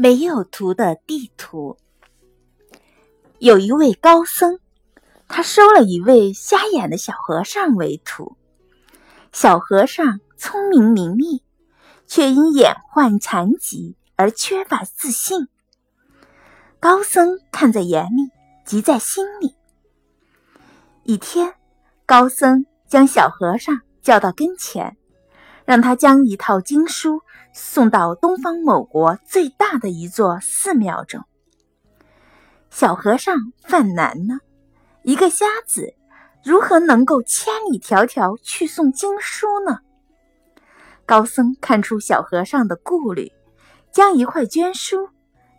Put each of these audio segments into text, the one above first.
没有图的地图。有一位高僧，他收了一位瞎眼的小和尚为徒。小和尚聪明伶俐，却因眼患残疾而缺乏自信。高僧看在眼里，急在心里。一天，高僧将小和尚叫到跟前。让他将一套经书送到东方某国最大的一座寺庙中。小和尚犯难呢，一个瞎子如何能够千里迢迢去送经书呢？高僧看出小和尚的顾虑，将一块绢书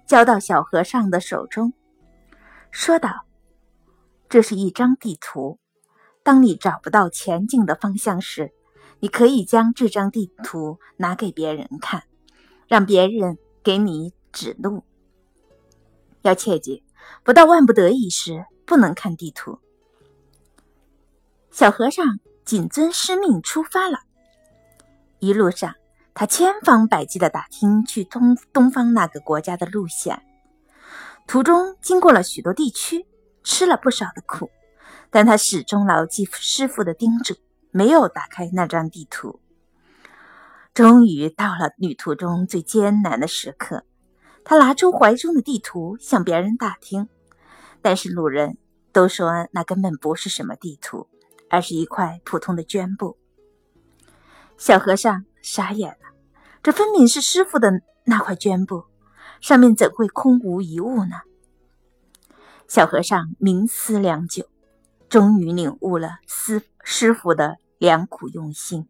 交到小和尚的手中，说道：“这是一张地图，当你找不到前进的方向时。”你可以将这张地图拿给别人看，让别人给你指路。要切记，不到万不得已时，不能看地图。小和尚谨遵师命出发了。一路上，他千方百计地打听去东东方那个国家的路线。途中经过了许多地区，吃了不少的苦，但他始终牢记师傅的叮嘱。没有打开那张地图。终于到了旅途中最艰难的时刻，他拿出怀中的地图向别人打听，但是路人都说那根本不是什么地图，而是一块普通的绢布。小和尚傻眼了，这分明是师傅的那块绢布，上面怎会空无一物呢？小和尚冥思良久。终于领悟了师师傅的良苦用心。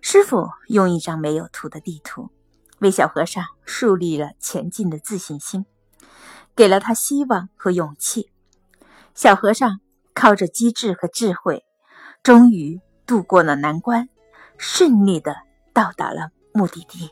师傅用一张没有图的地图，为小和尚树立了前进的自信心，给了他希望和勇气。小和尚靠着机智和智慧，终于度过了难关，顺利的到达了目的地。